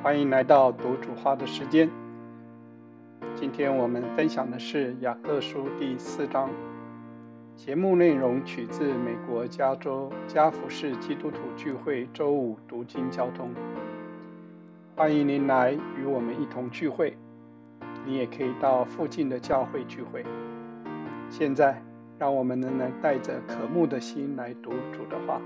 欢迎来到读主话的时间。今天我们分享的是雅各书第四章。节目内容取自美国加州加福市基督徒聚会周五读经交通。欢迎您来与我们一同聚会。你也可以到附近的教会聚会。现在，让我们能带着渴慕的心来读主的话。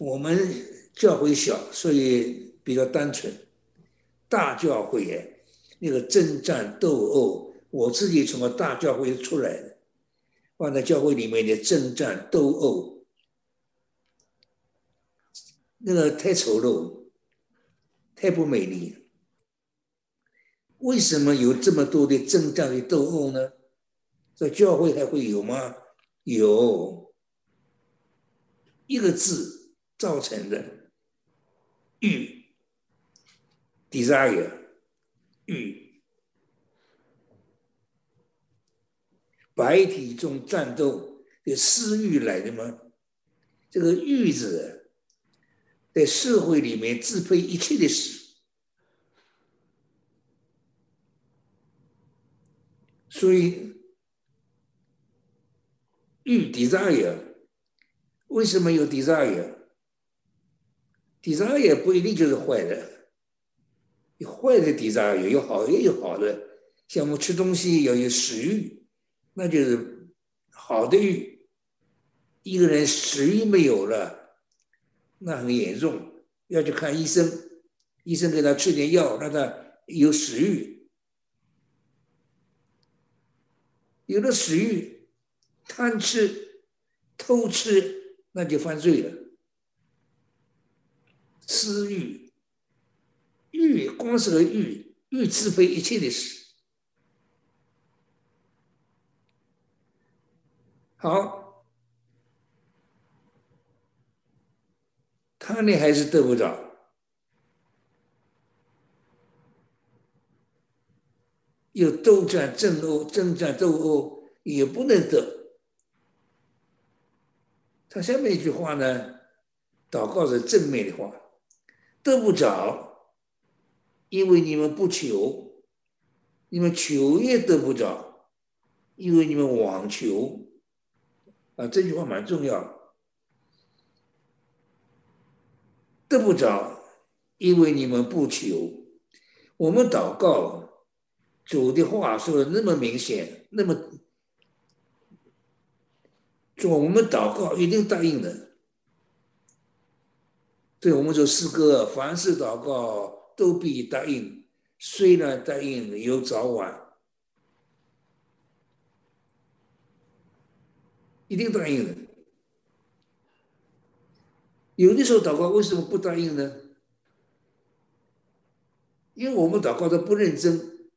我们教会小，所以比较单纯。大教会耶，那个征战斗殴，我自己从个大教会出来的，放在教会里面的征战斗殴，那个太丑陋，太不美丽。为什么有这么多的征战与斗殴呢？这教会还会有吗？有，一个字。造成的欲，desire，欲，白体中战斗的私欲来的吗？这个欲字在社会里面支配一切的事，所以欲 desire，为什么有 desire？底渣也不一定就是坏的，有坏的底渣也有好也有好的。像我们吃东西要有食欲，那就是好的欲。一个人食欲没有了，那很严重，要去看医生，医生给他吃点药，让他有食欲。有了食欲，贪吃、偷吃，那就犯罪了。私欲，欲光是个欲，欲支配一切的事。好，他呢还是得不着，有斗战争殴，争战斗殴也不能得。他下面一句话呢，祷告是正面的话。得不着，因为你们不求，你们求也得不着，因为你们妄求。啊，这句话蛮重要。得不着，因为你们不求。我们祷告，主的话说的那么明显，那么，主我们祷告一定答应的。对我们说诗歌，凡事祷告都必答应，虽然答应有早晚，一定答应的。有的时候祷告为什么不答应呢？因为我们祷告的不认真，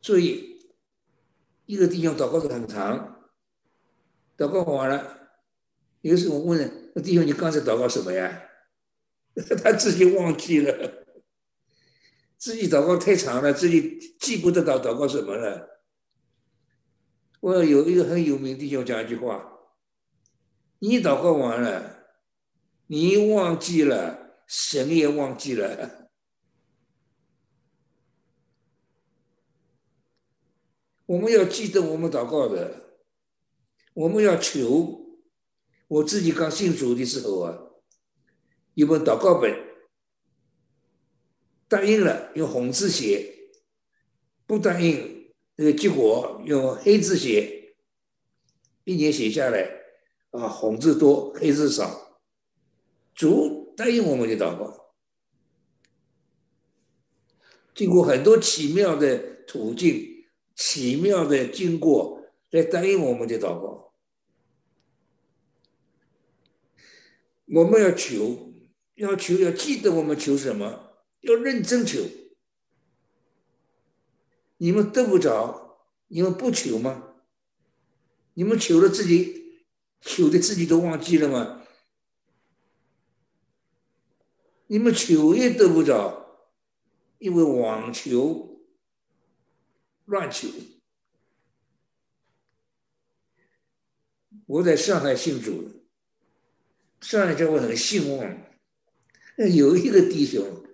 注意一个弟兄祷告的很长，祷告完了，有时候我问。弟兄，你刚才祷告什么呀？他自己忘记了，自己祷告太长了，自己记不得祷祷告什么了。我有一个很有名弟兄讲一句话：你祷告完了，你忘记了，神也忘记了。我们要记得我们祷告的，我们要求。我自己刚信主的时候啊，有本祷告本，答应了用红字写，不答应那个结果用黑字写，一年写下来啊，红字多，黑字少，主答应我们的祷告，经过很多奇妙的途径、奇妙的经过来答应我们的祷告。我们要求，要求，要记得我们求什么，要认真求。你们得不着，你们不求吗？你们求了自己，求的自己都忘记了吗？你们求也得不着，因为妄求、乱求。我在上海信主，上来教会很兴旺，有一个弟兄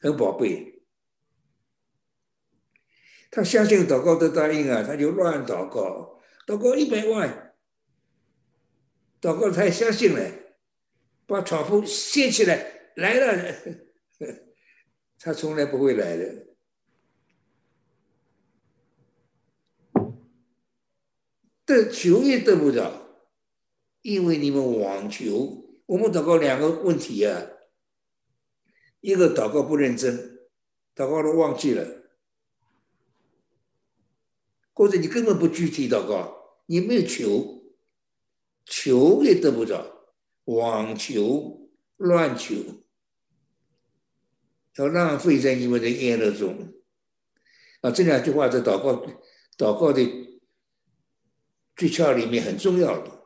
很宝贝，他相信祷告的答应啊，他就乱祷告，祷告一百万，祷告他相信了，把床铺掀起来来了，他从来不会来的。得求也得不着，因为你们妄求。我们祷告两个问题啊，一个祷告不认真，祷告都忘记了；或者你根本不具体祷告，你没有求，求也得不着，妄求乱求，要浪费在你们的宴乐中。啊，这两句话在祷告祷告的。诀窍里面很重要的，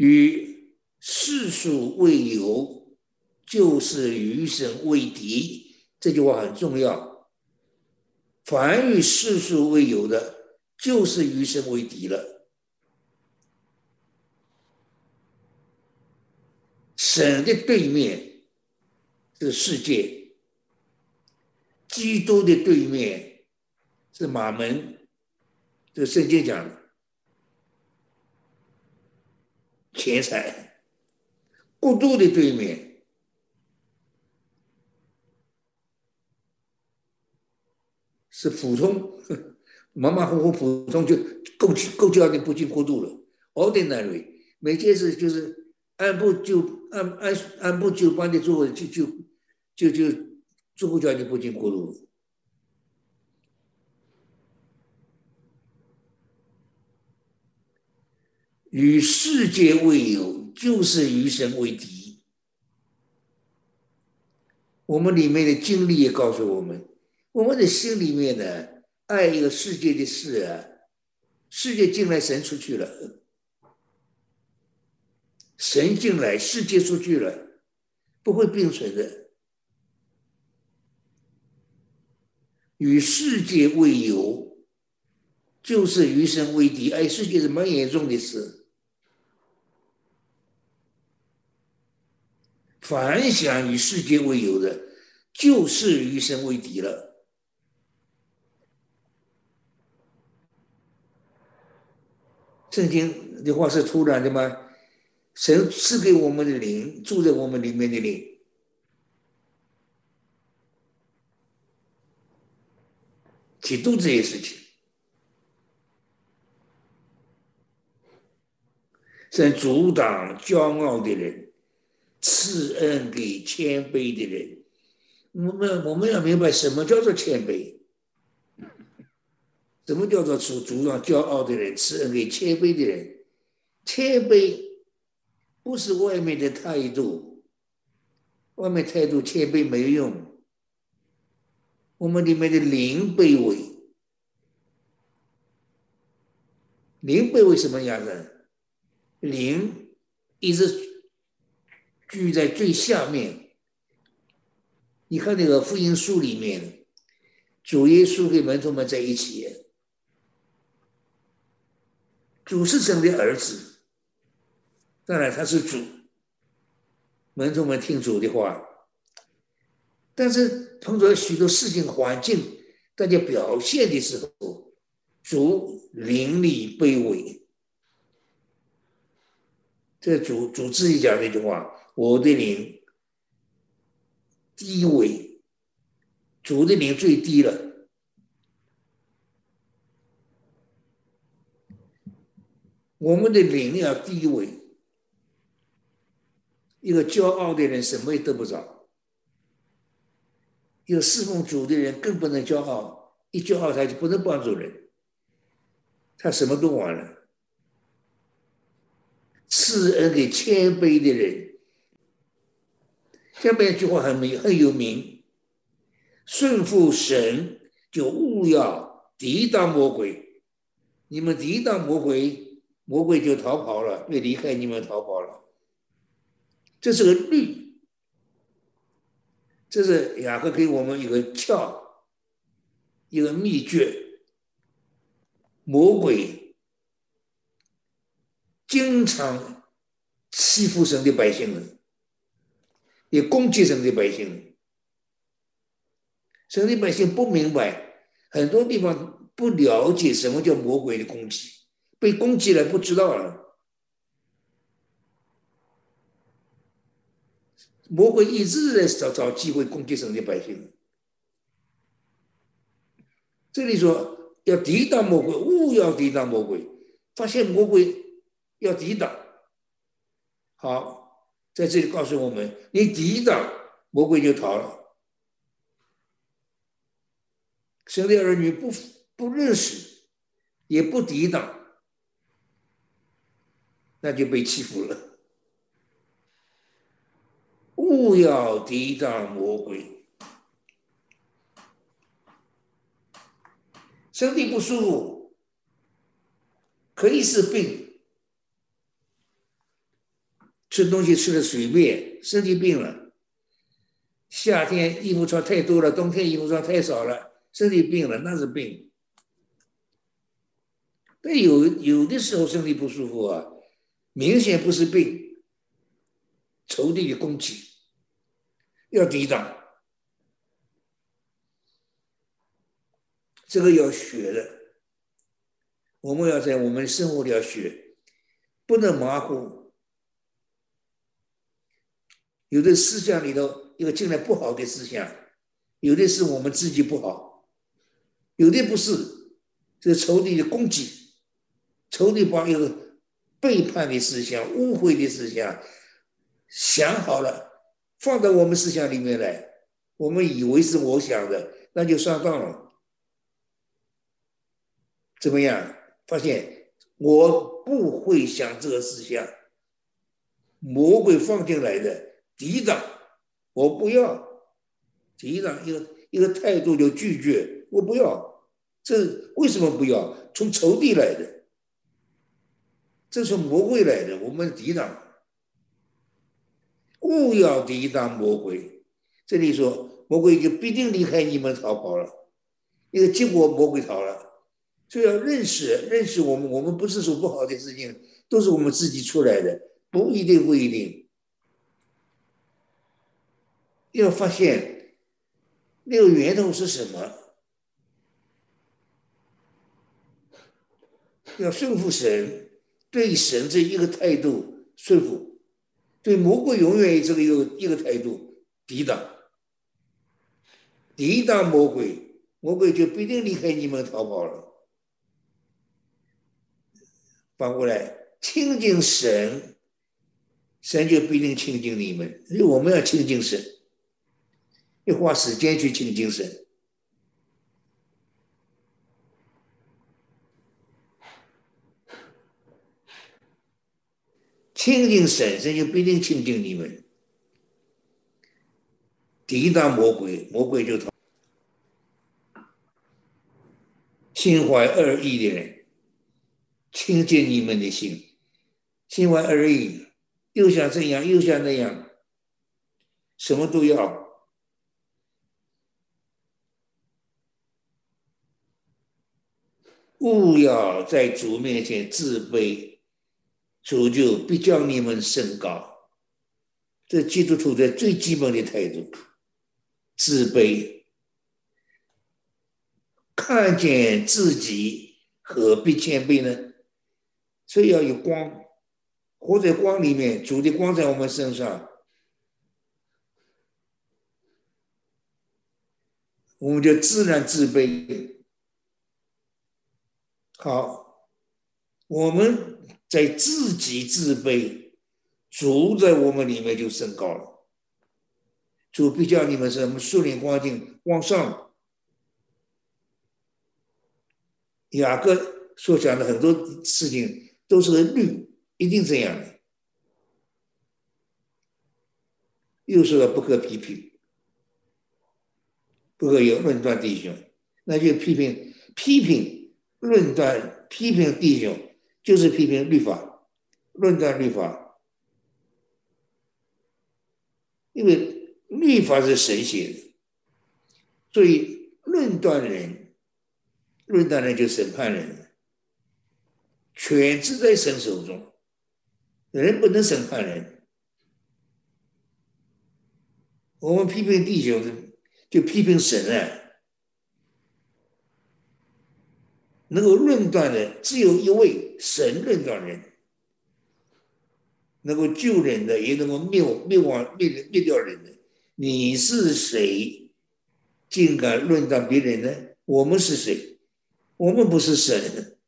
与世俗为友，就是与神为敌。这句话很重要。凡与世俗为友的，就是与神为敌了。神的对面是世界，基督的对面。是马门，这圣经讲的钱财，过度的对面是普通，马马虎虎普通就够够叫你不进过度了。Ordinary，每件事就是按部就按按按部就班的做，就就就就做不叫你不进过度。与世界为友，就是与神为敌。我们里面的经历也告诉我们，我们的心里面呢，爱一个世界的事啊，世界进来，神出去了；神进来，世界出去了，不会并存的。与世界为友，就是与神为敌。爱世界是蛮严重的事。凡想与世界为友的，就是与神为敌了。圣经的话是突然的吗？神赐给我们的灵，住在我们里面的灵，去做这些事情。神阻挡骄傲的人。赐恩给谦卑的人，我们我们要明白什么叫做谦卑，什么叫做主主张骄傲的人，赐恩给谦卑的人。谦卑不是外面的态度，外面态度谦卑没用。我们里面的灵卑微，灵卑微什么样子？灵一直。居在最下面。你看那个福音书里面，主耶稣跟门徒们在一起，主是神的儿子，当然他是主，门徒们听主的话，但是碰到许多事情环境，大家表现的时候，主灵里卑微。这主主自己讲那句话。我的灵低微，主的灵最低了。我们的灵要低微，一个骄傲的人什么也得不着；一个侍奉主的人更不能骄傲，一骄傲他就不能帮助人，他什么都完了。赐恩给谦卑的人。下面一句话很名很有名：顺服神就勿要抵挡魔鬼。你们抵挡魔鬼，魔鬼就逃跑了，会离开你们逃跑了。这是个律，这是雅各给我们一个窍，一个秘诀。魔鬼经常欺负神的百姓们，也攻击神的百姓。神的百姓不明白，很多地方不了解什么叫魔鬼的攻击，被攻击了不知道了。魔鬼一直在找找机会攻击神的百姓。这里说要抵挡魔鬼，勿要抵挡魔鬼。发现魔鬼要抵挡，好，在这里告诉我们：你抵挡魔鬼就逃了。神的儿女不不认识，也不抵挡，那就被欺负了。勿要抵挡魔鬼。身体不舒服，可以是病，吃东西吃的随便，身体病了。夏天衣服穿太多了，冬天衣服穿太少了，身体病了，那是病。但有有的时候身体不舒服啊，明显不是病，仇敌的攻击，要抵挡。这个要学的，我们要在我们生活里要学，不能马虎。有的思想里头，一个进来不好的思想，有的是我们自己不好，有的不是，这个仇敌的攻击，仇敌把一个背叛的思想、误会的思想想好了，放到我们思想里面来，我们以为是我想的，那就上当了。怎么样？发现我不会想这个思想，魔鬼放进来的抵挡，我不要抵挡一个一个态度就拒绝，我不要。这为什么不要？从仇敌来的，这是魔鬼来的，我们抵挡，勿要抵挡魔鬼。这里说魔鬼就必定离开你们逃跑了，一个结果魔鬼逃了。就要认识认识我们，我们不是说不好的事情，都是我们自己出来的，不一定不一定。要发现那个源头是什么，要顺服神，对神这一个态度顺服，对魔鬼永远这个有一个态度抵挡，抵挡魔鬼，魔鬼就不一定离开你们逃跑了。反过来亲近神，神就不一定亲近你们。因为我们要亲近神，要花时间去亲近神。亲近神，神就不一定亲近你们。抵挡魔鬼，魔鬼就逃。心怀恶意的人。亲近你们的心，心怀二意，又想这样，又想那样，什么都要。勿要在主面前自卑，主就必叫你们升高。这基督徒的最基本的态度，自卑，看见自己何必谦卑呢？所以要有光，活在光里面，主的光在我们身上，我们就自然自卑。好，我们在自己自卑，主在我们里面就升高了。主必叫你们什么树林光景往上。雅各所讲的很多事情。都是律，一定这样的。又说了不可批评，不可有论断弟兄，那就批评、批评、论断、批评弟兄，就是批评律法、论断律法，因为律法是神写的，所以论断人、论断人就审判人。权制在神手中，人不能审判人。我们批评弟兄，就批评神啊。能够论断的只有一位神论断人，能够救人的，也能够灭灭亡灭灭掉人的。你是谁，竟敢论断别人呢？我们是谁？我们不是神，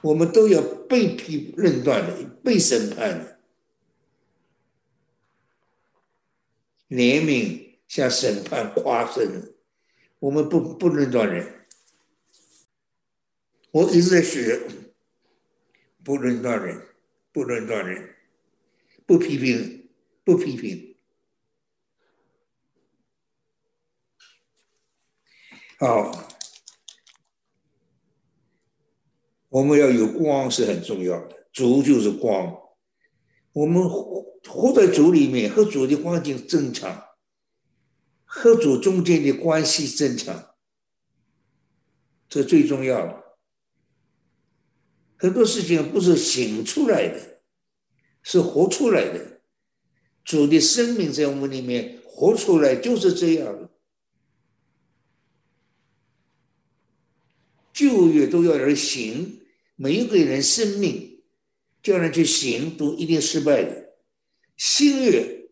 我们都要被批论断的，被审判的。怜悯向审判夸胜，我们不不论断人。我一直在学，不论断人，不论断人，不批评，不批评。好，我们要有光是很重要的，主就是光。我们活活在主里面，和主的关系正常，和主中间的关系正常，这最重要的。很多事情不是醒出来的，是活出来的。主的生命在我们里面活出来，就是这样。旧约都要人行，每一个人生命叫人去行，都一定失败的。新月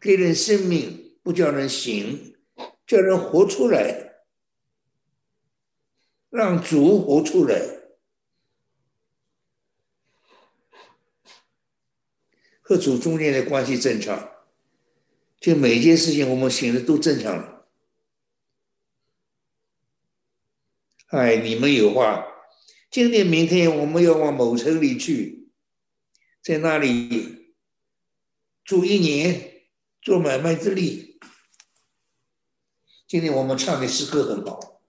给人生命，不叫人行，叫人活出来，让主活出来。各组中间的关系正常，就每件事情我们行的都正常了。哎，你们有话，今天明天我们要往某城里去，在那里住一年，做买卖之利。今天我们唱的诗歌很好，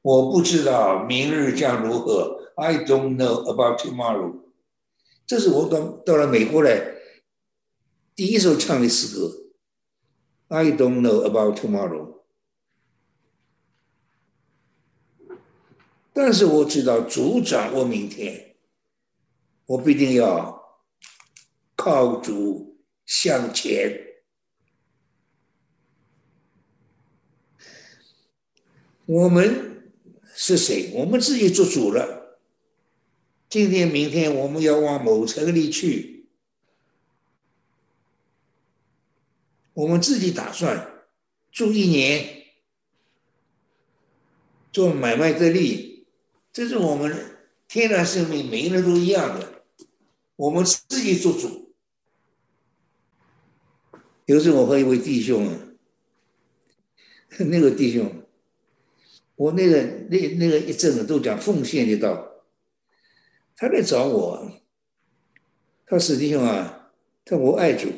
我不知道明日将如何，I don't know about tomorrow。这是我刚到了美国来第一首唱的诗歌。I don't know about tomorrow，但是我知道主掌握明天，我必定要靠主向前。我们是谁？我们自己做主了。今天、明天我们要往某城里去，我们自己打算住一年，做买卖得利，这是我们天然生命，每个人都一样的，我们自己做主。有时我和一位弟兄，那个弟兄，我那个那那个一阵子都讲奉献的道。他来找我，他实际上啊，他我爱主，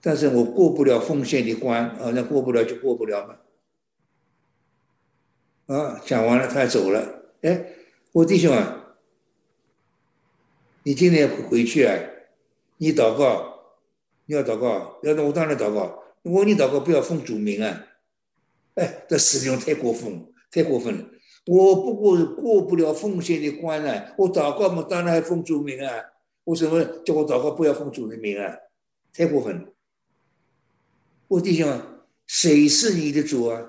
但是我过不了奉献的关啊，那过不了就过不了嘛。啊，讲完了他走了，哎，我弟兄啊，你今天回去啊，你祷告，你要祷告，要那我当然祷告，我你祷告不要奉主名啊，哎，这实际上太过分，太过分了。我不过过不了奉献的关啊！我祷告嘛，当然还奉主名啊！为什么叫我祷告不要奉主的名啊？太过分了！我弟兄，谁是你的主啊？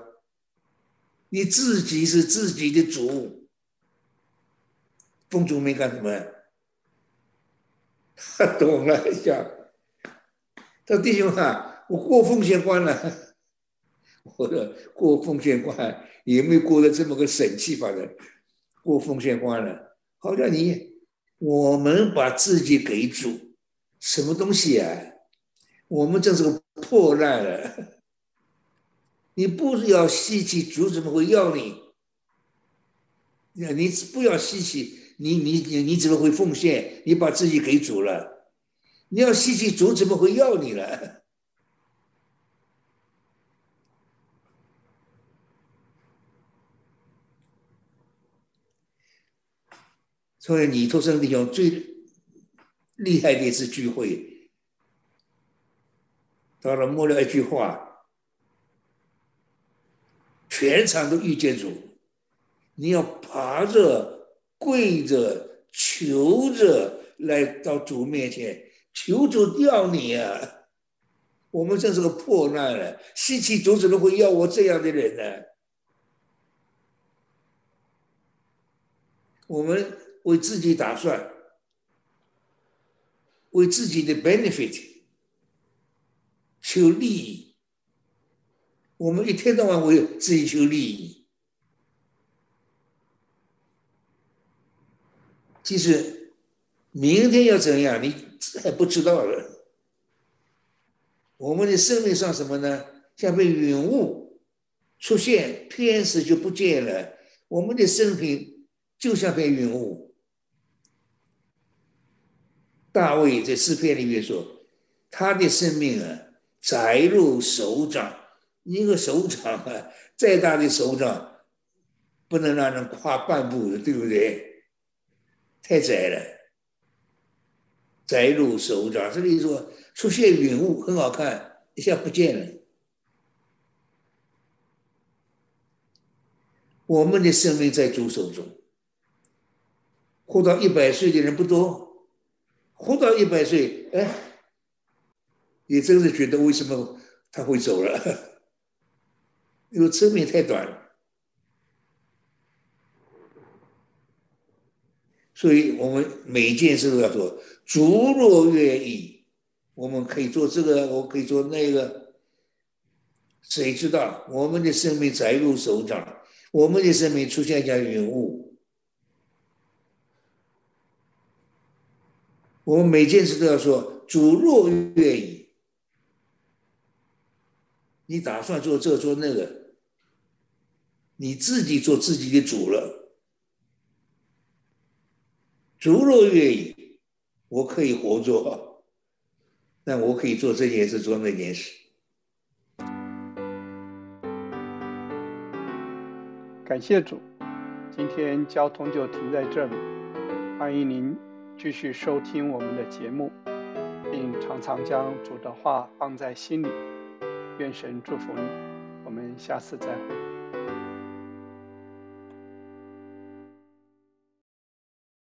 你自己是自己的主，奉主名干什么？他 懂了一下，他弟兄啊，我过奉献关了。或者过奉献关，也没过得这么个神气法的过奉献关了。好像你，我们把自己给主，什么东西啊？我们这是个破烂了。你不要稀奇，主怎么会要你？你你不要稀奇，你你你你怎么会奉献？你把自己给主了，你要稀奇，主怎么会要你了？所以，你托生弟兄最厉害的一次聚会，到了末了一句话，全场都遇见主，你要爬着、跪着、求着来到主面前，求主要你啊！我们真是个破烂了，稀奇主怎么会要我这样的人呢？我们为自己打算，为自己的 benefit 求利益，我们一天到晚为自己求利益。其实明天要怎样，你还不知道了。我们的生命像什么呢？像被云雾出现，天时就不见了。我们的生命就像被云雾。大卫在诗篇里面说：“他的生命啊，窄如手掌。一个手掌啊，再大的手掌，不能让人跨半步的，对不对？太窄了，窄如手掌。这里说。”出现云雾很好看，一下不见了。我们的生命在主手中，活到一百岁的人不多，活到一百岁，哎，也真是觉得为什么他会走了？因为生命太短了，所以我们每一件事都要做，主若愿意。我们可以做这个，我可以做那个，谁知道我们的生命载入手掌，我们的生命出现一下云雾，我们每件事都要说主若愿意，你打算做这做那个，你自己做自己的主了，主若愿意，我可以活做。但我可以做这件事，做那件事。感谢主，今天交通就停在这里。欢迎您继续收听我们的节目，并常常将主的话放在心里。愿神祝福你，我们下次再会。